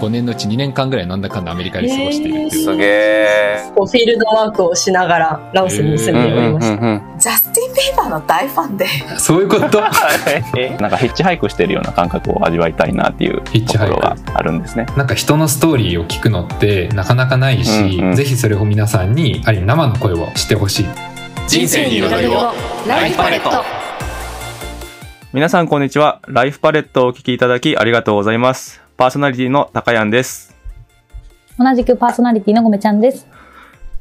5年のうち2年間ぐらいなんだかんだアメリカで過ごしているっていう。すげえ。フィールドワークをしながらラオスに住んでおりました。ジャスティン・ビーバーの大ファンでそういうこと？なんかヒッチハイクしてるような感覚を味わいたいなっていうヒッチハイクところがあるんですね。なんか人のストーリーを聞くのってなかなかないし、うんうんぜひそれを皆さんにある意味生の声をしてほしい。人生に彩りをライフパレット皆さんこんにちは。ライフパレットをお聞きいただきありがとうございます。パーソナリティの高谷です。同じくパーソナリティのごめちゃんです。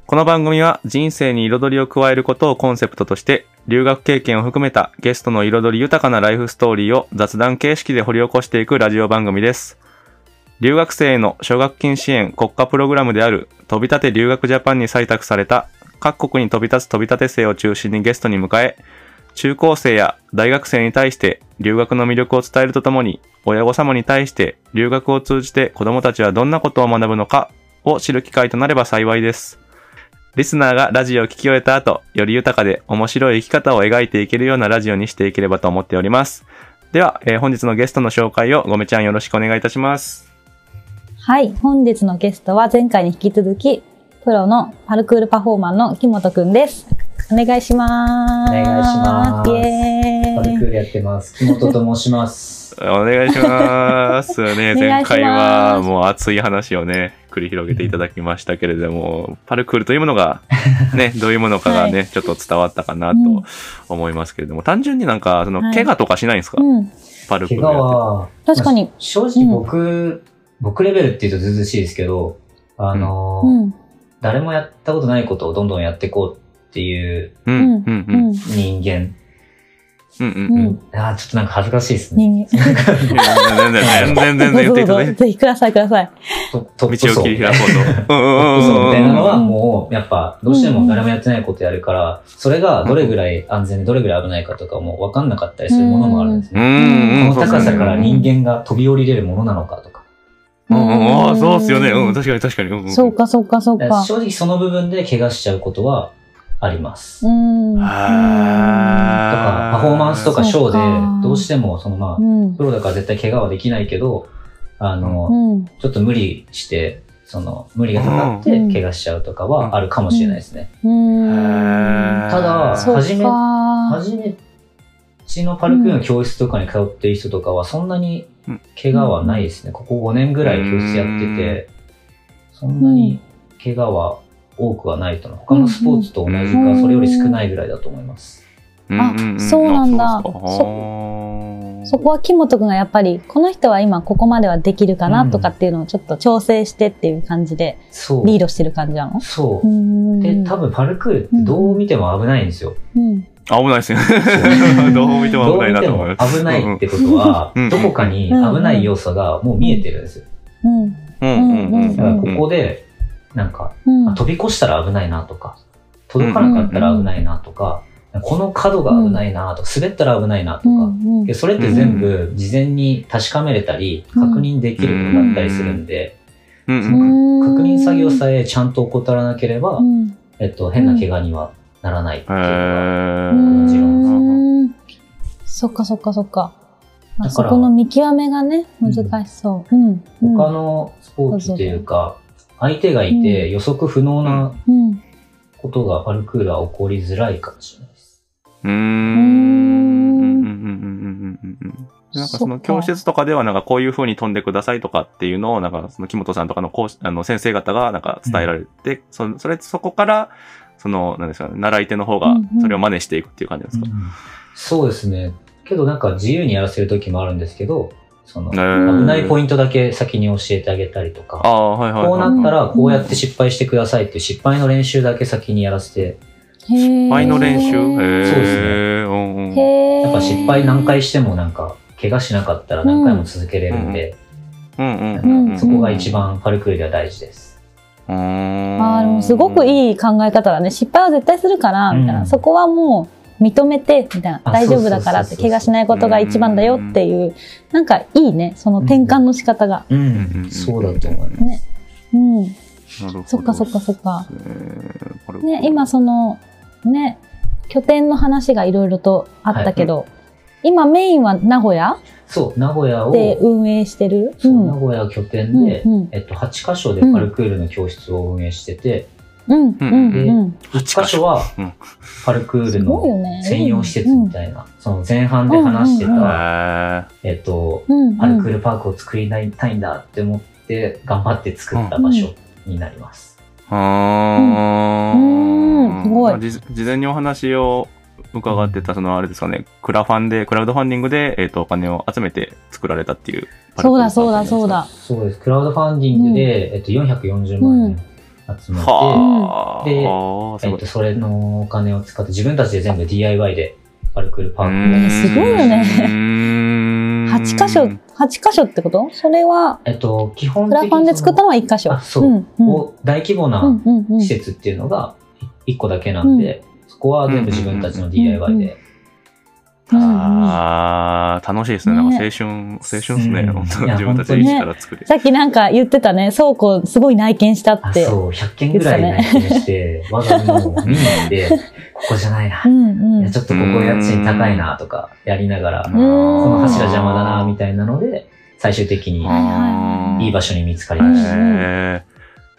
この番組は人生に彩りを加えることをコンセプトとして、留学経験を含めたゲストの彩り豊かなライフストーリーを雑談形式で掘り起こしていくラジオ番組です。留学生への奨学金支援国家プログラムである飛び立て留学ジャパンに採択された各国に飛び立つ飛び立て生を中心にゲストに迎え、中高生や大学生に対して留学の魅力を伝えるとともに、親御様に対して留学を通じて子供たちはどんなことを学ぶのかを知る機会となれば幸いです。リスナーがラジオを聞き終えた後、より豊かで面白い生き方を描いていけるようなラジオにしていければと思っております。では、えー本日のゲストの紹介をごめちゃんよろしくお願いいたします。はい、本日のゲストは前回に引き続き、プロのパルクールパフォーマーの木本くんです。お願いします。お願いします。イエーイ。パルクールやってます。木本と申します。お願いします。ね、お願いします。前回はもう熱い話をね、繰り広げていただきましたけれども、パルクールというものが、ね、どういうものかがね、はちょっと伝わったかなうんと思いますけれども、単純になんか、その、はい。怪我とかしないんですか、うん、パルクー怪ルや確かに。まあ正直僕、僕レベルって言うとずうずうしいですけど、あのーうん、誰もやったことないことをどんどんやっていこうっていううん、うん、うん、うん、人間。うん、うん、ううん。ん。あーちょっとなんか恥ずかしいですね。人間。全然、全然、全然言っていただいて。ぜひくださいください。道を層切り開こうと。うん、うん、トップ層みたいなのはうんもう、やっぱ、どうしても誰もやってないことやるから、それがどれぐらい安全でどれぐらい危ないかとかも分かんなかったりするものもあるんですうね。ん。この高さから人間が飛び降りれるものなのかとか。うん、うん、ああ、そうっすよね。うん、確かに確かに。うんそう。か、そうか、そうか。正直その部分で怪我しちゃうことはあります。うん。とか、パフォーマンスとかショーで、どうしても、そのまあう、ん。プロだから絶対怪我はできないけど、あの、うん。ちょっと無理して、その、無理がかかってうん怪我しちゃうとかはあるかもしれないですね。うん。ただそう初めか。初めちのパルクールの教室とかに通ってる人とかは、そんなに怪我はないですね。ここ5年ぐらい教室やってて、そんなに怪我は多くはないと。他のスポーツと同じうんか、それより少ないぐらいだと思います。あそうなんだそそこは木本くんがやっぱり、この人は今ここまではできるかなとかっていうのをちょっと調整してっていう感じでそう。リードしてる感じなの？そうう。ん。で、多分パルクールってどう見ても危ないんですよ。うん。危ないですね。どう見ても危ないなと思います。も危ないってことはうん、どこかに危ない要素がもう見えてるんですよ。うん。うんうんうんだからここで、なんか、うん。あ飛び越したら危ないなとか、届かなかったら危ないなとか、この角が危ないなとか、滑ったら危ないなとか、うんでそれって全部事前に確かめれたり、うん。確認できるものだったりするんで、うんうん。うん確認作業さえちゃんと怠らなければ、うん。えっと、変な怪我にはならないっていうのが、もちろん。そっかそっかそっか。あだからそこの見極めがね、難しそう。うん。うん。他のスポーツっていうか、相手がいて予測不能なうん。ことがパルクールは起こりづらいかもしれないです。うーん。うんうんうんうんうんうんなんかその教室とかではなんかこういう風に飛んでくださいとかっていうのをなんかその木本さんとかの講師あの先生方がなんか伝えられて、そそれそこからそのなんですかね習い手の方がうんうんそれを真似していくっていう感じですか？そうですね。けどなんか自由にやらせる時もあるんですけど、その、危ないポイントだけ先に教えてあげたりとか、ああはいはい、こうはい。なったらこうやって失敗してくださいっていう失敗の練習だけ先にやらせて、へー。前の練習？へえ。そうですね。やっぱ失敗何回してもなんか、怪我しなかったら何回も続けれるんで、そこが一番パルクールでは大事です。あーでもすごくいい考え方だね。失敗は絶対するから、みたいな。うん。そこはもう認めて、みたいな。あ大丈夫だからって、怪我しないことが一番だよっていう、なんかいいね。その転換の仕方が。うんそうだと思います。ねうん。なるほどそっかそっかそっか。ね、今その、ね、拠点の話がいろいろとあったけど、今メインは名古屋？そう、名古屋を、で運営してる？そううん名古屋拠点で、うんうんえっと、8カ所でパルクールの教室を運営してて、うんうんでうん。1カ所はうん。パルクールのね。専用施設みたいな、その前半で話してうんうんた、へえっと、うんうん。パルクールパークを作りたいんだって思って、頑張って作った場所になります。ーあうん。ーすごい。じ事前にお話を伺ってた、そのあれですかね、クラファンで、クラウドファンディングで、えっ、と、お金を集めて作られたっていう。そうだそうだそうだ。そうです。クラウドファンディングで、えっと、440万円集めて、はあ。でえっと、。それのお金を使って自分たちで全部 DIY でパルクールパーク。すごいよね。ね8箇所、8箇所ってこと？それは、えっと、基本クラ的にファンで作ったのは1箇所。あそう。うんうん。を大規模うんなうんうん。施設っていうのが1個だけなんで、そこは全部自分たちの DIY で。うんうんああ、楽しいですね。なんか青春、青春ですね。うん本当自分たちで一から作る。さっきなんか言ってたね、倉庫すごい内見したって。あそう、100件ぐらい内見して、わざわざもう見に行って、ここじゃないないやちょっとここ家賃高いなとかやりながら、うんこの柱邪魔だなみたいなので、最終的にはいはいいい場所に見つかりました。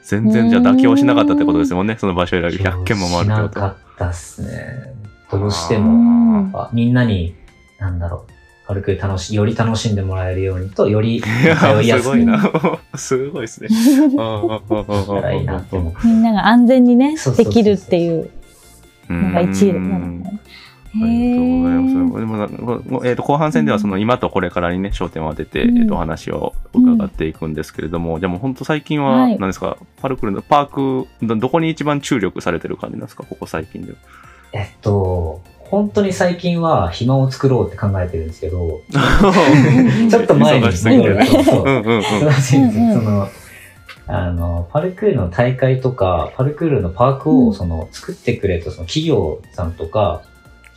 全然じゃあ妥協しなかったってことですもんね。その場所選び100件も回るってしなこと。かったっすね。どうしてうも、んやっぱみんなに、なんだろう、軽く楽し、より楽しんでもらえるようにと、より通いやすくすごいな。すごいですね。したらいいなって思って。みんなが安全にねできるっていうのが1位なのね。ありがとうございへます。でもえー、と後半戦ではその今とこれからにね、焦点を当てて、うんえー、とお話を伺っていくんですけれども、じゃあもう本当最近ははい何ですか、パルクールのパークど、どこに一番注力されてる感じなんですか、ここ最近では。えっと、本当に最近は暇を作ろうって考えてるんですけど、ちょっと前に忙しすぎてね。そう。そううんうんうん。忙しいんですその、あの、パルクールの大会とか、パルクールのパークを、うん。その、作ってくれたその企業さんとか、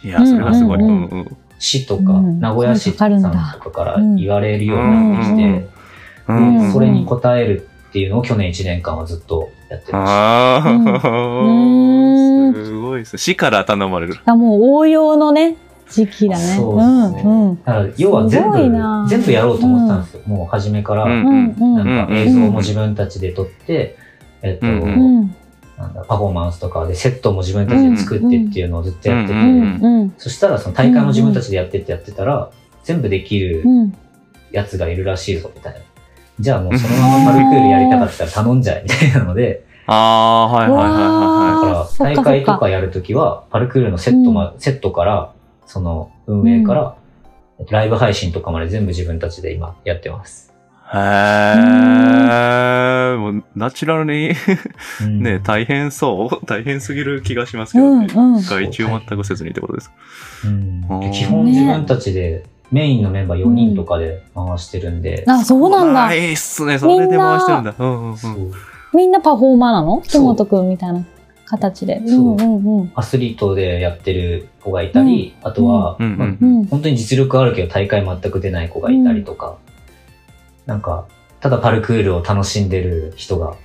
いや、それはすごい。う。うんんうん。市とか、うん名古屋市さんとかから言われるようになってきて、それに応えるっていうのを去年1年間はずっとやってましああ、うんすごいです。市から頼まれる。あもう応用のね、時期だね。そうですねうんうんた。だから要は全部、全部やろうと思ってたんですよ。もう初めから、うんうんうんなんか映像も自分たちで撮って、えっと、うんうんなんだ、パフォーマンスとかでセットも自分たちで作ってっていうのをずっとやってて、うんうんそしたらその大会も自分たちでやってってやってたら、全部できるうんやつがいるらしいぞみたいな。じゃあもうそのままパルクールやりたかったら頼んじゃえみたいなので、ああー、はいはいはいだはから大会とかかやるときは、パルクールのセットま、セットから、その運営から、ライブ配信とかまで全部自分たちで今やってます。いはい。へえ、もうナチュラルにうんね、大変そう大変すぎる気がしますけうどね。んうん。外注全くせずにってことですか。うん基本自分たちで、メインのメンバー4人とかで回してるんで、あ、そうなんだ。いいっすね。それで回してるんだ。うんうんうん。みんなパフォーマーなの？木本くんみたいな形で。うそうんうんうん。アスリートでやってる子がいたり、あとは、うんうんまあうん本当に実力あるけど大会全く出ない子がいたりとか、なんか、ただパルクールを楽しんでる人が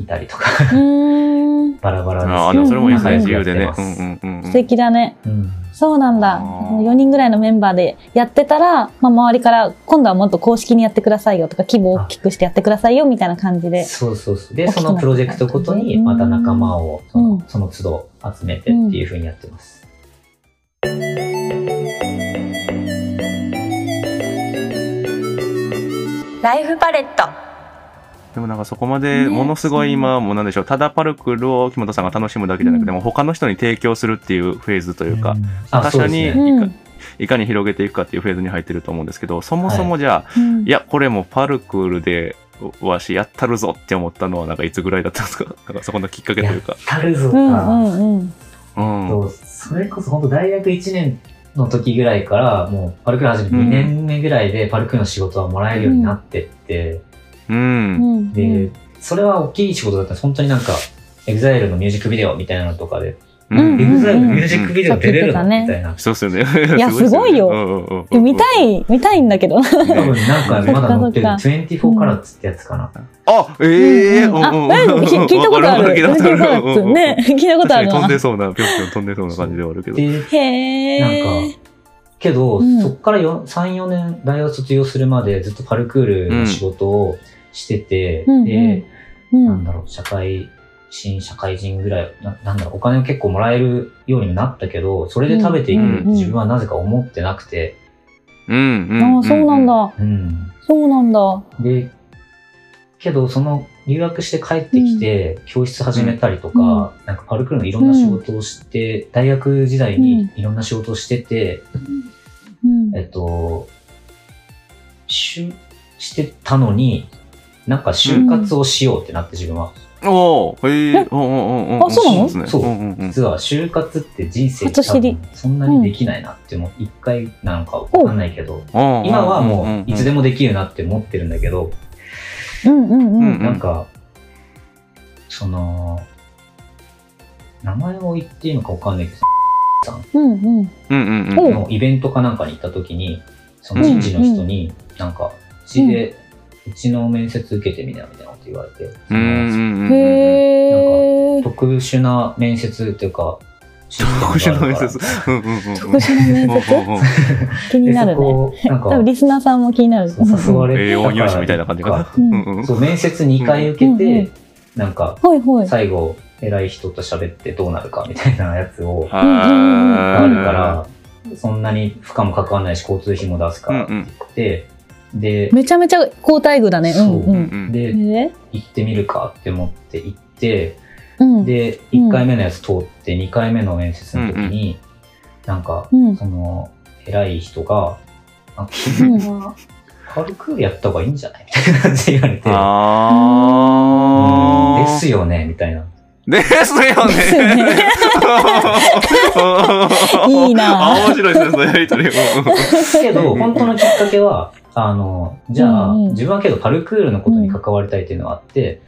いたりとか。バラバラですああ、でもそれもいいですね。うん自由でね。うんうん。素敵だね。うんそうなんだ。あー4人ぐらいのメンバーでやってたら、まあ、周りから今度はもっと公式にやってくださいよとか、規模を大きくしてやってくださいよみたいな感じで。そうそうそう。で、そのプロジェクトごとにまた仲間をそうんのその都度集めてっていう風にやってます。ライフパレットでもなんかそこまでものすごい今、もうなんでしょう、ただパルクールを木本さんが楽しむだけじゃなくて、もう他の人に提供するっていうフェーズというか、他者にいかに広げていくかっていうフェーズに入ってると思うんですけど、そもそもじゃあ、うんいや、これもパルクールで、わしやったるぞって思ったのはなんかいつぐらいだったんですか？なんかそこのきっかけというか。タルゾうんうか。んうん。うん。そうそれこそ本当大学1年の時ぐらいから、もうパルクール始めて2年目ぐらいでパルクールの仕事はもらえるようになってって、うん。うんで、それは大きい仕事だった。本当になんか、EXILE のミュージックビデオみたいなのとかで、うん EXILE のミュージックビデオ出れるの？みたいな。そうっすよね。いや すごいようんうんうんえ見たい、見たいんだけど。多分なんかまだ載ってるそっかそ24karats ってやつかな。あ、ええうんうんあ、え聞聞いたことある。聞いたことある。聞いたことあるね。聞いたことある な確かに飛ん。でそうな、ぴょんぴょん飛んでそうな感じではあるけど。で、へなんー。か、けど、うんそっからよ3、4年大学卒業するまでずっとパルクールの仕事をしてて、うんで、うんなんだろう、社会新社会人ぐらいな、なんだろう、お金を結構もらえるようになったけど、それで食べていけるって自分はなぜか思ってなくて、うんうん。ああ、そうなん。だ。うん。そうなんだ。で、けど、その、留学して帰ってきて、教室始めたりとか、うんなんかパルクールのいろんな仕事をして、大学時代にいろんな仕事をしてて、うん。えっと、しゅ、してたのに、なんか就活をしようってなって自分は。おー、へええ、うんうんうんうん。あそうなの？そうんうんうん。実は就活って人生初知りそんなにできないなって、もう一回なんかわかんないけど、今今はもういつでもできるなって思ってるんだけど、うんうんうん。うんなんか、その、名前を言っていいのかわかんないけど、うんうん。うんうんうん。おのイベントかなんかに行った時に、その人事の人に、なんか、うちで、うちの面接受けてみなみたいなこと言われて、そうんのうんうん。へえ。特殊な面接っていうか、特殊な面接。特殊な面接？気になるね。なんか多分、リスナーさんも気になる。誘われて栄養入試みたいな感じかな。そう、面接2回受けうんうんて、なんか、はいはい。最後、偉い人と喋ってどうなるかみたいなやつを、あるから、そんなに負荷もかからないし、交通費も出すからってうんうん言って、で、めちゃめちゃ高待遇だね。うんう。そううんんで、で、行ってみるかって思って行って、うん。で、うん1回目のやつ通って、2回目の面接の時に、なんか、うんその、偉い人が、あうん君は、パルクールやった方がいいんじゃないみたいな感じで言われて、あー。ですよねみたいな。ですよねね。いいなあ面白いですね、そのやりとり。けど、本当のきっかけは、あの、じゃあ、うんうん自分はけどパルクールのことに関わりたいっていうのがあって、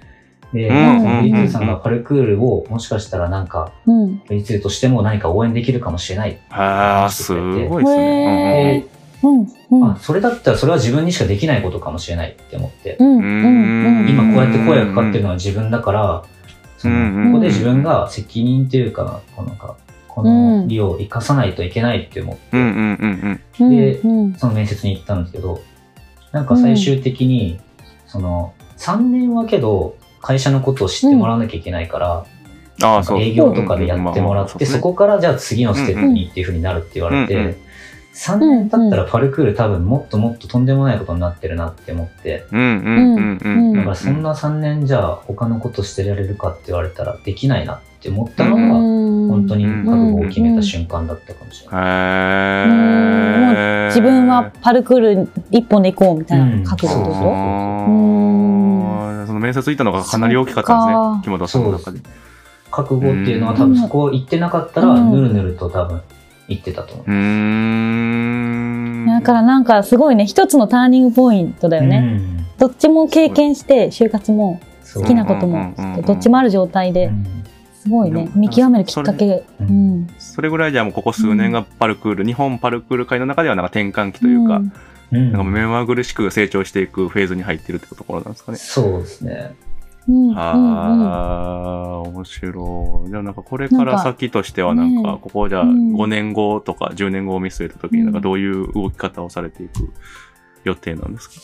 で、うんそのフリーズーさんがパルクールをもしかしたらなんか、うん。フリーズーとしても何か応援できるかもしれない。あー、すごいですね。で、うん。うん。あ、それだったらそれは自分にしかできないことかもしれないって思って、うん。ううんん。今こうやって声がかかってるのは自分だから、そうんうんのここで自分が責任というか、このか、この利を生かさないといけないって思って、うんうんうんうん。でうん。その面接に行ったんですけど、なんか最終的に、その、3年はけど、会社のことを知ってもらわなきゃいけないから、うん。営業とかでやってもらって、そこからじゃあ次のステップにっていう風になるって言われて、3年経ったらパルクール多分もっともっととんでもないことになってるなって思って。だからそんな3年じゃあ他のことしてられるかって言われたらできないなって思ったのが、本本当に覚悟を決めた瞬間だったかもしれない。自分はパルクール一本で行こうみたいな覚悟ってこと？うん。その面接行ったのがかなり大きかったんですね木本さんの中で。覚悟っていうのは多分そこ行ってなかったら、うん。ぬるぬると多分行ってたと思うう。ーん。だからなんかすごいね、一つのターニングポイントだよね。うん。どっちも経験して、就活も好きなこともどっちもある状態で、うんすごいね見極めるきっかけ。ううんん。それぐらいじゃもうここ数年がパルクール、日本パルクール界の中ではなんか転換期というか、んうんなんか目まぐるしく成長していくフェーズに入ってるってところなんですかね。そうですね。うん。うん。ああ、面白い。じゃあなんかこれから先としてはなんか、ねここじゃあうん5年後とか10年後を見据えた時になんかどういう動き方をされていく予定なんですか？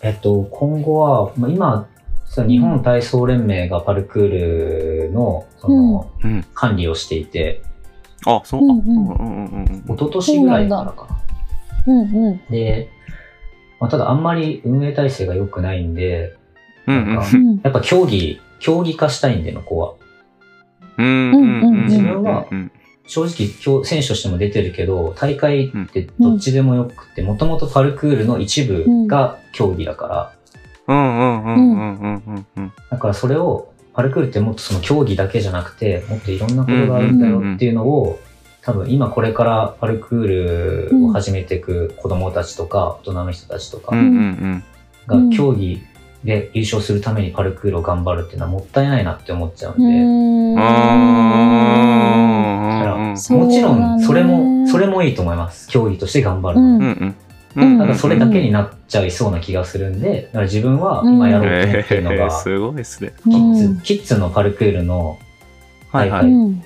えっと、今後は、まあ、今、実は日本体操連盟がパルクールの、その、うん。管理をしていて、あ、そう、うんうん。あうんうんうんうん一昨年ぐらいからかな。うんうん。で、まあ、ただあんまり運営体制が良くないんで、やっぱ競技、競技化したいんで、の子は。うんうんうん自分はうん正直、今日選手としても出てるけど、大会ってどっちでもよくて、もともとパルクールの一部が競技だから、だからそれを、パルクールってもっとその競技だけじゃなくて、もっといろんなことがあるんだよっていうのを、多分今これからパルクールを始めていく子供たちとか、大人の人たちとかが競技で優勝するためにパルクールを頑張るっていうのはもったいないなって思っちゃうんで、うん。もちろんそれも、それもいいと思います。競技として頑張るのは。うんうんうんうんただそれだけになっちゃいそうな気がするんで、だから自分は今やろうと思ってるのが、えーすごいですね。キッズうんキッズのパルクールのはいはい。はいうん。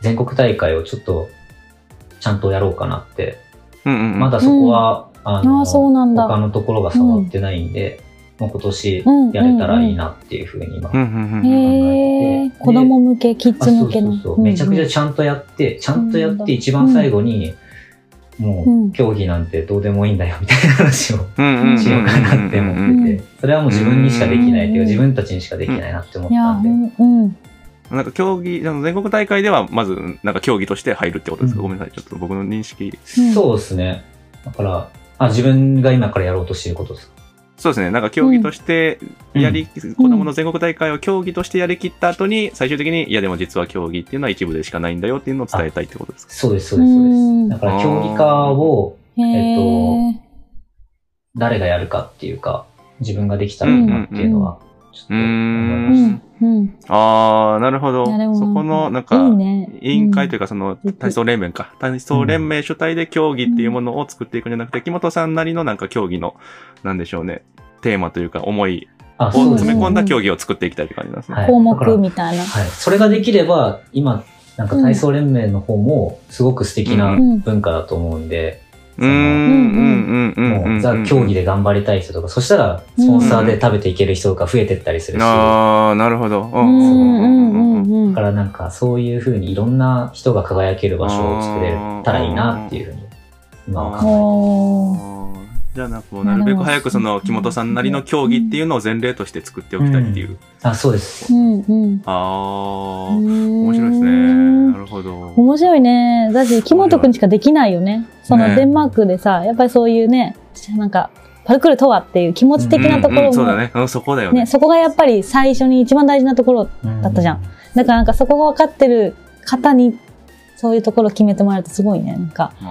全国大会をちょっとちゃんとやろうかなってうんうんうん。まだそこは、ああの、あ、そうなんだ。他のところが触ってないんで、もう今年うんやれたらいいなっていうふうに今、うんうんうんうん。へえ、で子供向け、キッあそうズ向けの。そうそう。めちゃくちゃちゃんとやって、ちゃんとやって一番最後に、もう競技なんてどうでもいいんだよみたいな話をしようかなって思うんってて、それはもう自分にしかできないっていう自分たちにしかできないなって思ったんで。なんか競技、あの全国大会ではまず、なんか競技として入るってことですか、うんごめんなさい。ちょっと僕の認識。うんそうですね。だから、あ、自分が今からやろうとしていることですか？そうですね。なんか競技としてやり、ん子供の全国大会を競技としてやりきった後に、最終的に、いやでも実は競技っていうのは一部でしかないんだよっていうのを伝えたいってことですか？そうです、そうです、そうです。うんだから競技化をへえ。え誰がやるかっていうか、自分ができたらいいなっていうのは、ちょっと思いまうした。ん、うん。あー、なるほど。そこの、なんか。委員会というか、か、そのうん、体操連盟か。体操連盟主体で競技っていうものを作っていくんじゃなくて、木本さんなりのなんか競技の、なんでしょうね、テーマというか、思いあ、を。詰め込んだ競技を作っていきたいって感じなんですね。はい項目みたいな。はい。それができれば、今、なんか体操連盟の方も、すごく素敵なうん文化だと思うんで、うーん、うん、うん、うん。もう、うんザ・競技で頑張りたい人とか、そしたら、スポンサーで食べていける人が増えてったりするし、だあー、なるほど。ううん、うん、うん、うん。からなんか、そういう風にいろんな人が輝ける場所を作れたらいいなっていう風に、今は考おー。あーじゃあなんかもうなるべく早くその木本さんなりの競技っていうのを前例として作っておきたいっていう。えあ、そうです。うん、うん。ああ、面面白いですね。なるほど。面白いね。だし、木本くんしかできないよね。そのねデンマークでさ、やっぱりそういうね、なんか、パルクールとはっていう気持ち的なところも、うんうんそうだね。うんそこだよね。ね、そこがやっぱり最初に一番大事なところだだったじゃん。だからなんかそこが分かってる方に、そういうところを決めてもらえるとすごいね。なんか、な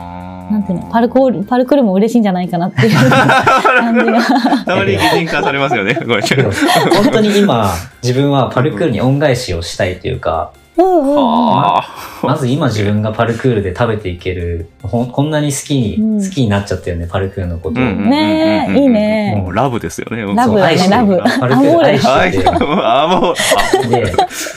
なんていうの、パルコール、パルクールも嬉しいんじゃないかなっていう 感じが。たまに擬人化されますよね。本当に今、自分はパルクールに恩返しをしたいというか、うんうんうん。あ。まず今自分がパルクールで食べていける、こんなに好きに、うん。好きになっちゃったよね、パルクールのこと。を。うんねえいいね。もうラブですよね。うんラブ愛しラブ。パルクール愛してる。はい。あ、もう、で、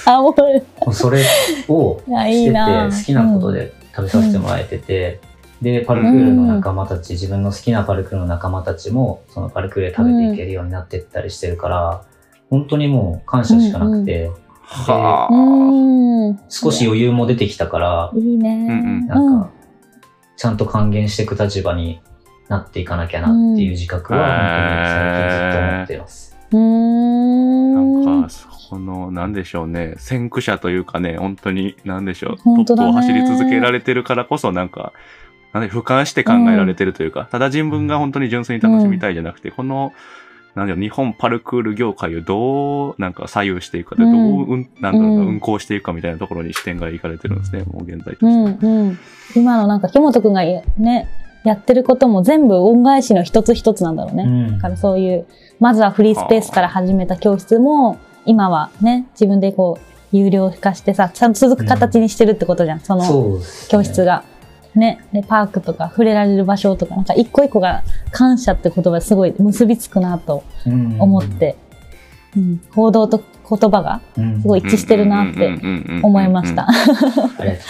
あ、もう、もうそれをしてて、いな。好きなことで食べさせてもらえてて、で、パルクールの仲間たち、自分の好きなパルクールの仲間たちも、そのパルクールで食べていけるようになってったりしてるから、本当にもう感謝しかなくて、はうあ。ん。少し余裕も出てきたから、いいね。うんなんか、ちゃんと還元していく立場になっていかなきゃなっていう自覚は、本当に最近ずっと思っています。うーん。なんか、そこの、なんでしょうね、先駆者というかね、本当に、なんでしょう、トップを走り続けられてるからこそ、なんか、なんで、俯瞰して考えられてるというか、ただ自分が本当に純粋に楽しみたいじゃなくて、この、なんだろう、日本パルクール業界をどう、なんか左右していくかで、どう、うんうん、なんだろ運行していくかみたいなところに視点がいかれてるんですね、もう現在として。うんうん。今のなんか木本くんがね、やってることも全部恩返しの一つ一つなんだろうね。うんだからそういう、まずはフリースペースから始めた教室も、今はね、自分でこう、有料化してさ、ちゃんと続く形にしてるってことじゃん。そのそうですね教室が。ね、で、パークとか触れられる場所とか、なんか一個一個が感謝って言葉すごい結びつくなとうん思って、うん、行動と言葉がうんすごい一致してるなって思いました。。ね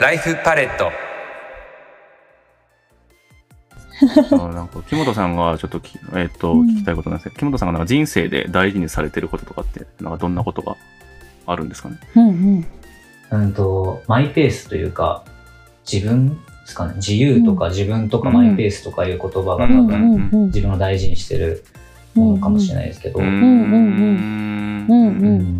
ライフパレットあなんか木本さんがちょっとき、えっ、と、うん聞きたいことなんですけど、木本さんがなんか人生で大事にされてることとかって、なんかどんなことがあるんですかね？うんうん。うんと、マイペースというか、自分ですかね？自由とか自分とかマイペースとかいう言葉が多分、んうん。自分を大事にしてるものかもしれないですけど、うんうんうんうんうん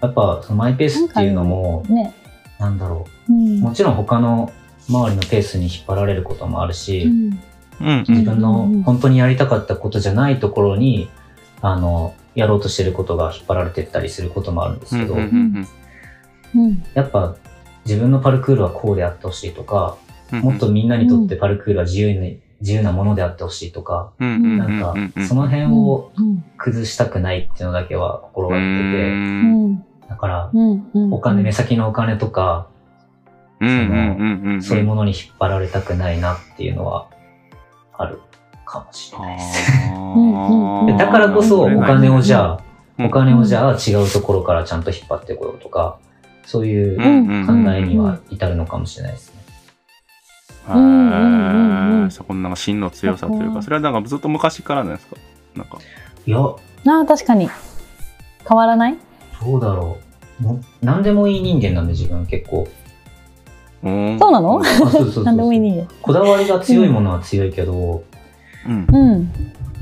やっぱそのマイペースっていうのも、ね。なんだろうんう。もちろん他の周りのペースに引っ張られることもあるし、うん。うん。自分のうん。本当にやりたかったことじゃないところに、あの、やろうとしてることが引っ張られてったりすることもあるんですけど、うんうんうんやっぱ自分のパルクールはこうであってほしいとか、うんもっとみんなにとってパルクールは自由に、自由なものであってほしいとか、うんなんかその辺をうん崩したくないっていうのだけは心がけてうて、ん。だから、うん。うん。お金、目先のお金とか、そういうものに引っ張られたくないなっていうのはある。かもしれないです。うんうんでだからこそお金をじゃあ、うんお金をじゃあ違うところからちゃんと引っ張ってこようとか、そういううん考えには至るのかもしれないですね。へうんうんうんうんーそこのなんか芯の強さというか、それはなんかずっと昔からなんですか？なんか。いや、ああ、確かに。変わらない？どうだろう。もう何でもいい人間なんで自分結構。うんそうなの？あそうそうそうなん でもいいね。こだわりが強いものは強いけど、もうん。うん。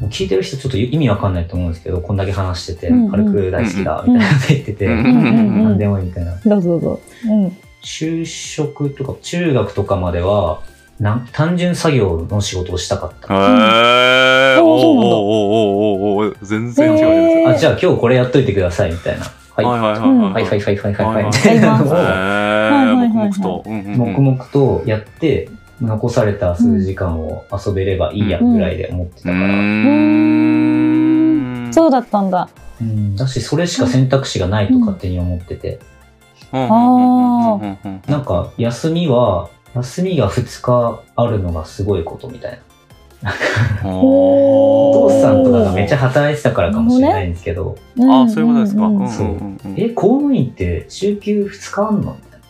う聞いてる人ちょっと意味わかんないと思うんですけど、こんだけ話してて、うんうんパルクール大好きだ、みたいなこと言ってて、うんうんうん何でもいいみたいな。どうぞどうぞ。うん。就職とか中学とかまでは、なん単純作業の仕事をしたかった。へー。おーおーおーおーおー全然違う。あ、じゃあ今日これやっといてください、みたいな。はい。はいはいはいうんはいはいはいはいはいはい。はいみたいなのをはいはいはい黙々と。黙々とやって、残された数時間を遊べればいいやぐらいで思ってたうから。そうだったんだ。うんだし、それしか選択肢がないと勝手に思ってて。うんうんうんうんうんうんなんか、休みは、休みが2日あるのがすごいことみたいな。おお父さんとかがめっちゃ働いてたからかもしれないんですけど、あ、そういうことですか。んんうんそううんうんえ、公務員って週休2日あんの？みたい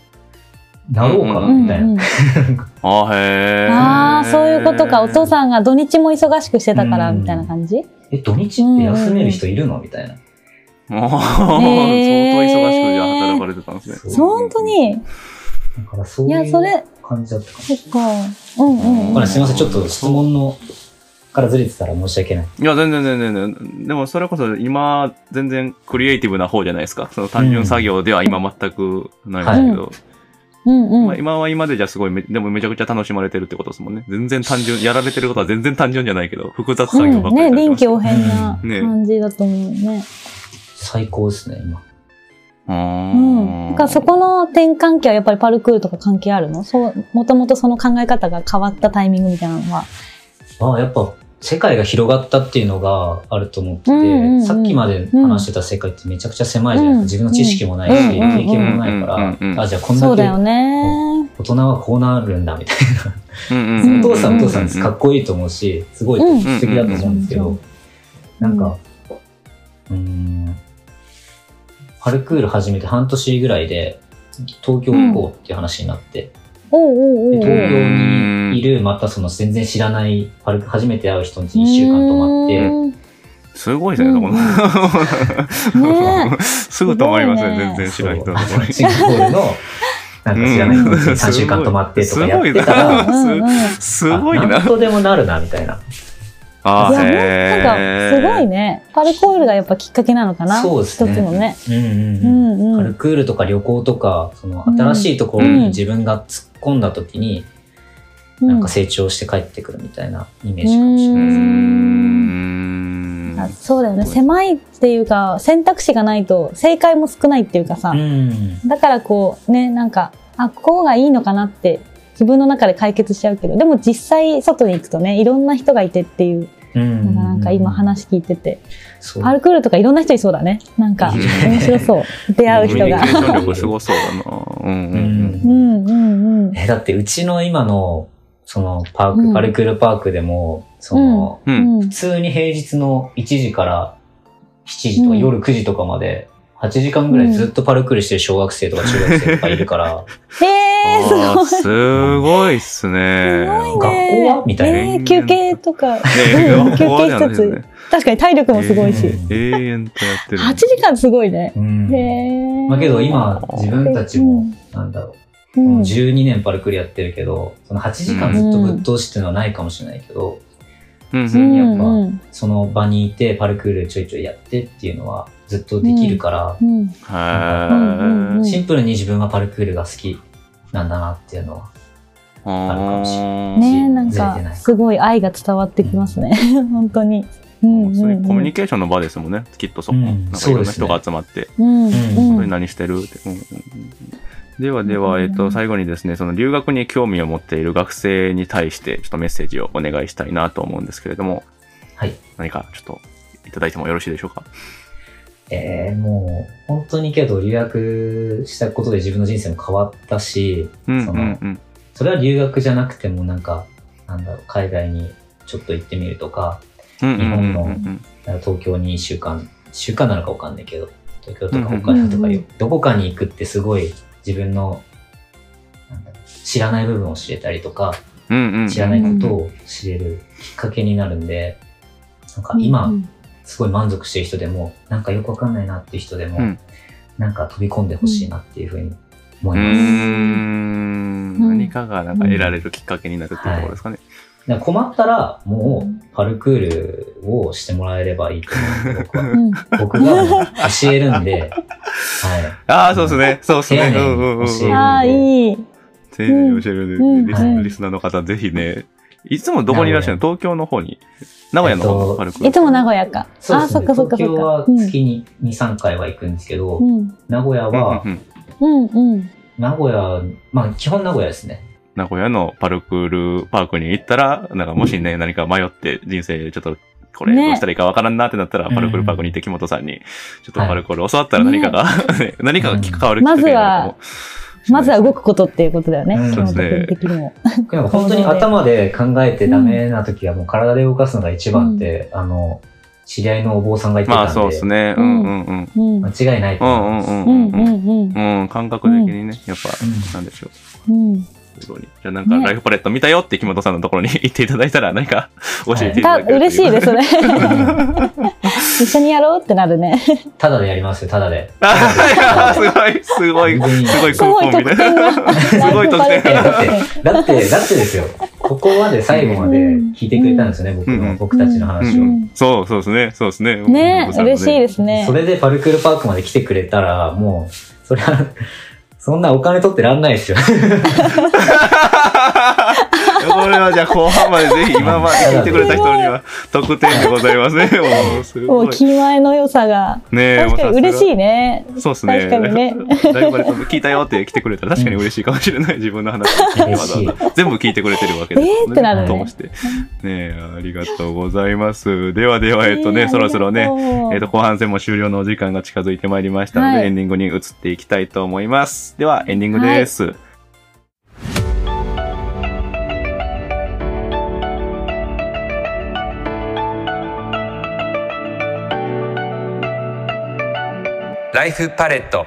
な。なろうかな？うんみたいな。うんあ、へー。ああ、そういうことか。お父ん。さんが土日も忙しくしてたから、うんみたいな感じ？え、土日って休める人いるの？みたいな。相当忙しくじゃあ働かれてたんですね。そう本当に。だからそういや、いうそれ、感じだったかもそっか。うんうんうん。すみません、ちょっと質問のからずれてたら申し訳ない。いや、全然全然全然。でもそれこそ今、全然クリエイティブな方じゃないですか。その単純作業では今全くないですけど。うんうん。まあ、今は今でじゃすごいめ、でもめちゃくちゃ楽しまれてるってことですもんね。全然単純、やられてることは全然単純じゃないけど、複雑作業ばっかりうん、ね、臨機応変なね感じだと思うね。最高ですね、今。ううん。だからそこの転換期はやっぱりパルクールとか関係あるの？そう、もともとその考え方が変わったタイミングみたいなのは？あやっぱ世界が広がったっていうのがあると思ってて、うんうんうんさっきまで話してた世界ってめちゃくちゃ狭いじゃないですか。自分の知識もないし、うんうん経験もないかうんうんうんら、あ、じゃあこんそうだよね。大人はこうなるんだみたいうんな。うんお父さんお父さんうです。かっこいいと思うし、すごいうん。素敵だと思うんですけうんど、なんか、うーん、パルクール始めて半年ぐらいで、東京行こうっていう話になって、おうおうおうおうで東京にいる、またその全然知らない、パルク初めて会う人に1週間泊まって、うんすごいね、そこの。ねすぐ止まりますね、全然知らん人のところに。シンガポールの、なんか知らない人に3週間泊まってとかやってたら、うんうんうんすごいな。あなんとでもなるな、みたいな。あいや、へなんか、すごいね。パルコールがやっぱきっかけなのかな？そうですね一つのね。うんうんううん。んうん。パルクールとか旅行とか、その新しいところに自分が突っ込んだ時に、なんか成長して帰ってくるみたいなイメージかもしれうないですね。んあそうだよね。狭いっていうか、選択肢がないと正解も少ないっていうかさ。うん。だからこう、ね、なんか、あ、ここがいいのかなって自分の中で解決しちゃうけど、でも実際外に行くとね、いろんな人がいてっていううんなんか今話聞いてて、そうパルクールとかいろんな人いそうだね。なんか、面白そう。出会う人がすごそうだな。うんうんうんうんうん。え、だってうちの今の、そのパーク、うんパルクールパークでも、その、うん。うん普通に平日の1時から7時とかうん夜9時とかまで、8時間ぐらいずっとパルクールしてる小学生とか中学生とかいるから、へえー、すごい。すごいっすね。すごい学ね。校はみたいなえー休憩とか、休憩一つ。確かに体力もすごいし。うん永遠とやってる。8時間すごいね。うんへえ。まあけど今、自分たちも、なんだろう、うん、うん12年パルクールやってるけど、その8時間ずっとぶっ通しっていうのはないかもしれないけど、うん普通にやっぱその場にいてパルクールちょいちょいやってっていうのはずっとできるから、うん。へうん。うん。シンプルに自分はパルクールが好きなんだなっていうのは、ーあるかもしれあーねえ、なんかすごい愛が伝わってきますね。本当に。うん。うん。そういうコミュニうんケーションの場ですもんね、きっとそこ。うん。なんかいろんな人が集まって、うん。うん。それ何してるって。うん。うん。うん。ではでは、えっと、最後にですね、その留学に興味を持っている学生に対して、ちょっとメッセージをお願いしたいなと思うんですけれども、はい。何かちょっといただいてもよろしいでしょうか？えー、もう本当にけど留学したことで自分の人生も変わったし、うんそのうんうん。それは留学じゃなくてもなんか、なんだろう、海外にちょっと行ってみるとか、うんうん日本のうんうん東京に1週間、週間なのかわかんないけど、東京とか北海道とかうんうんよどこかに行くってすごい自分の知らない部分を知れたりとか、うんうんうん知らないことを知れるきっかけになるんで、なんか今、うんすごい満足してる人でも、なんかよくわかんないなっていう人でも、うんなんか飛び込んでほしいなっていうふうに思います。んうん何かがなんか得られるきっかけになるっていうところですかね。だから困ったら、もう、パルクールをしてもらえればいいと思う僕は。うん僕が教えるんで、はい。ああ、そうですね。そうですね。丁寧にうんうんうん教えるああ、いい。丁寧に教えるうんんで、リスナーの方、ぜひね、いつもどこにいらっしゃるの？東京の方に。名古屋の方のパルクールいつも名古屋か。そうですね。そっかそっかそ東京は月に2、3回は行くんですけど、うん。名古屋はうんう、ん。名古屋、まあ基本名古屋ですね。名古屋のパルクールパークに行ったら、なんかもしね、何か迷って人生ちょっと、これねどうしたらいいかわからんなってなったら、うんパルクールパークに行って木本さんに、ちょっとパルクール教わったら何かが、ね 何かが関わるきっかけになるかもまずは動くことっていうことだよね。うん木本君的にも。でも 本当に頭で考えてダメな時はもう体で動かすのが一番って、あの、知り合いのお坊さんが言ってたんで、まあそうですね。うんうんうん。間違いないとう思います。んうんうんうんうんうん。うん、感覚的にね、やっぱ、うんなんでしょう。うん。すごいじゃあなんか、ねライフパレット見たよって木本さんのところに 行っていただいたら、何か教えていたただける嬉しいです、そね。れ。一緒にやろうってなるね。ただでやりますよ、ただで。あーすごい、すごい、すごいクーポンみたいな。すごい特典だって、だって、だってですよ。ここまで最後まで聞いてくれたんですよね、僕うんの、僕たちの話を。うんそう、そうですね。そうですね。ね嬉しいす。ですねそ。れでパルクールパークまで来てくれたら、もう、そりゃ、そんなお金取ってらんないですよ。これはじゃあ後半までぜひ今まで聞いてくれた人には特典でございますね。もう気前の良さが。ねえ確かに嬉しいね。そうですね。確かにね。聞いたよって来てくれたら確かに嬉しいかもしれない。自分の話を全部聞いてくれてるわけですえーってなるね通して。ねえ、ありがとうございます。ではでは、えっとね、そろそろね、えっと、後半戦も終了のお時間が近づいてまいりましたので、はいエンディングに移っていきたいと思います。では、エンディングです。ライフパレット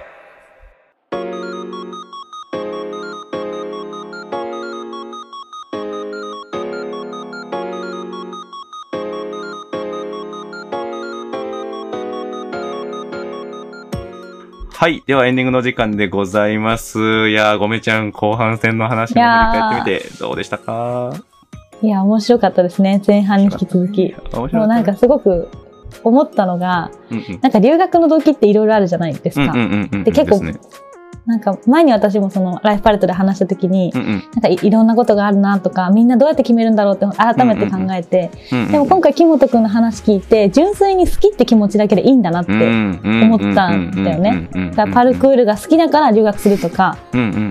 はい。では、エンディングの時間でございます。いやー、ごめちゃん、後半戦の話も振り返ってみて、どうでしたか？いや、面白かったですね。前半に引き続き。もうなんかすごく思ったのが、うんうん。なんか留学の動機っていろいろあるじゃないですか。で結構ねなんか前に私もそのライフパレットで話した時に、うん。うんなんかいいろんなことがあるなとか、みんなどうやって決めるんだろうって改めて考えて。でも今回木本くんの話聞いて、純粋に好きって気持ちだけでいいんだなって。思ったんだよね。だからパルクールが好きだから留学するとか、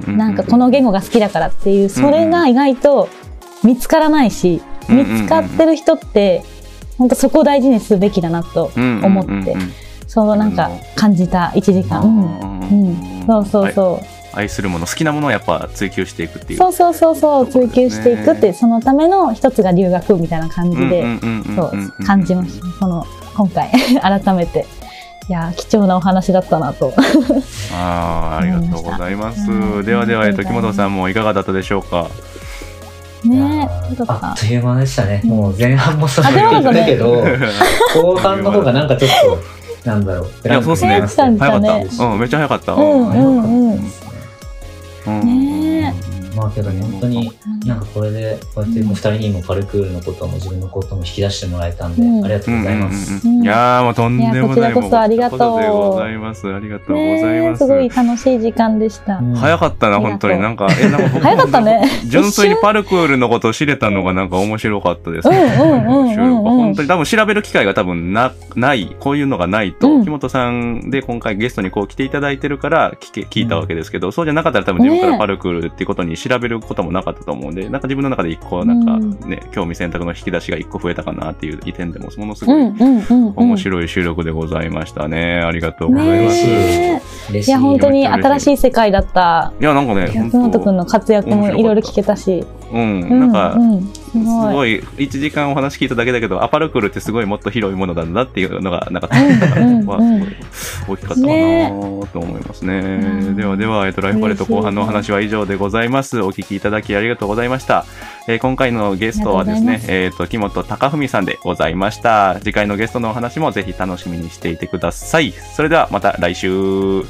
なんかこの言語が好きだからっていう、それが意外と見つからないし、見つかってる人って、本当そこを大事にすべきだなと思って、そうなんか感じた1時間。うんうん、そうそうそう。愛するもの、好きなものをやっぱ追求していくっていう。そうそうそうそう、追求していくって、そのための一つが留学みたいな感じで、そう感じました。この今回 改めて。いやー貴重なお話だったなと。ああ、ありがとうございます。ではでは、えっと、木本さんもいかがだったでしょうか？ねあっという間でしたね。もう前半もそうだあでもなんかねだけど、後半の方がなんかちょっと、なんだろう、いや、そうですね。早かった。うん、めっちゃ早かった。うんうんうん。うんねまあけど本当になんかこれでこうやってもう二人にもパルクールのことも自分のことも引き出してもらえたんで、うんありがとうございます。いやーもうとんでもない。こちらこそありがとうございます。ありがとうございます。すごい楽しい時間でした。うん早かったな、本当に。なんか、え、なんか僕早かったね。純粋にパルクールのことを知れたのがなんか面白かったです。うんうんうんうんうん収録本当に多分調べる機会が多分な、ない、こういうのがないと、うん木本さんで今回ゲストにこう来ていただいてるから聞け、聞いたわけですけど、そうじゃなかったら多分自分からパルクールっていうことに調べることもなかったと思うんで、なんか自分の中で一個、なんかね、興味選択の引き出しが一個増えたかなっていう意点でも、ものすごいうんうんうんうん。面白い収録でございましたね。ありがとうございます。い。いや、本当に新しい世界だった。いや、なんかね、安本くんの活躍もいろいろ聞けたし。うん、うんなんか、うんすごい、1時間お話聞いただけだけど、アパルクルってすごいもっと広いものだなっていうのが、なんか、大きかったかなと思いますね。ではでは、えっと、ライフパレット後半のお話は以上でございます。お聞きいただきありがとうございました。えー、今回のゲストはですね、えっ、ー、と、木本隆文さんでございました。次回のゲストのお話もぜひ楽しみにしていてください。それではまた来週。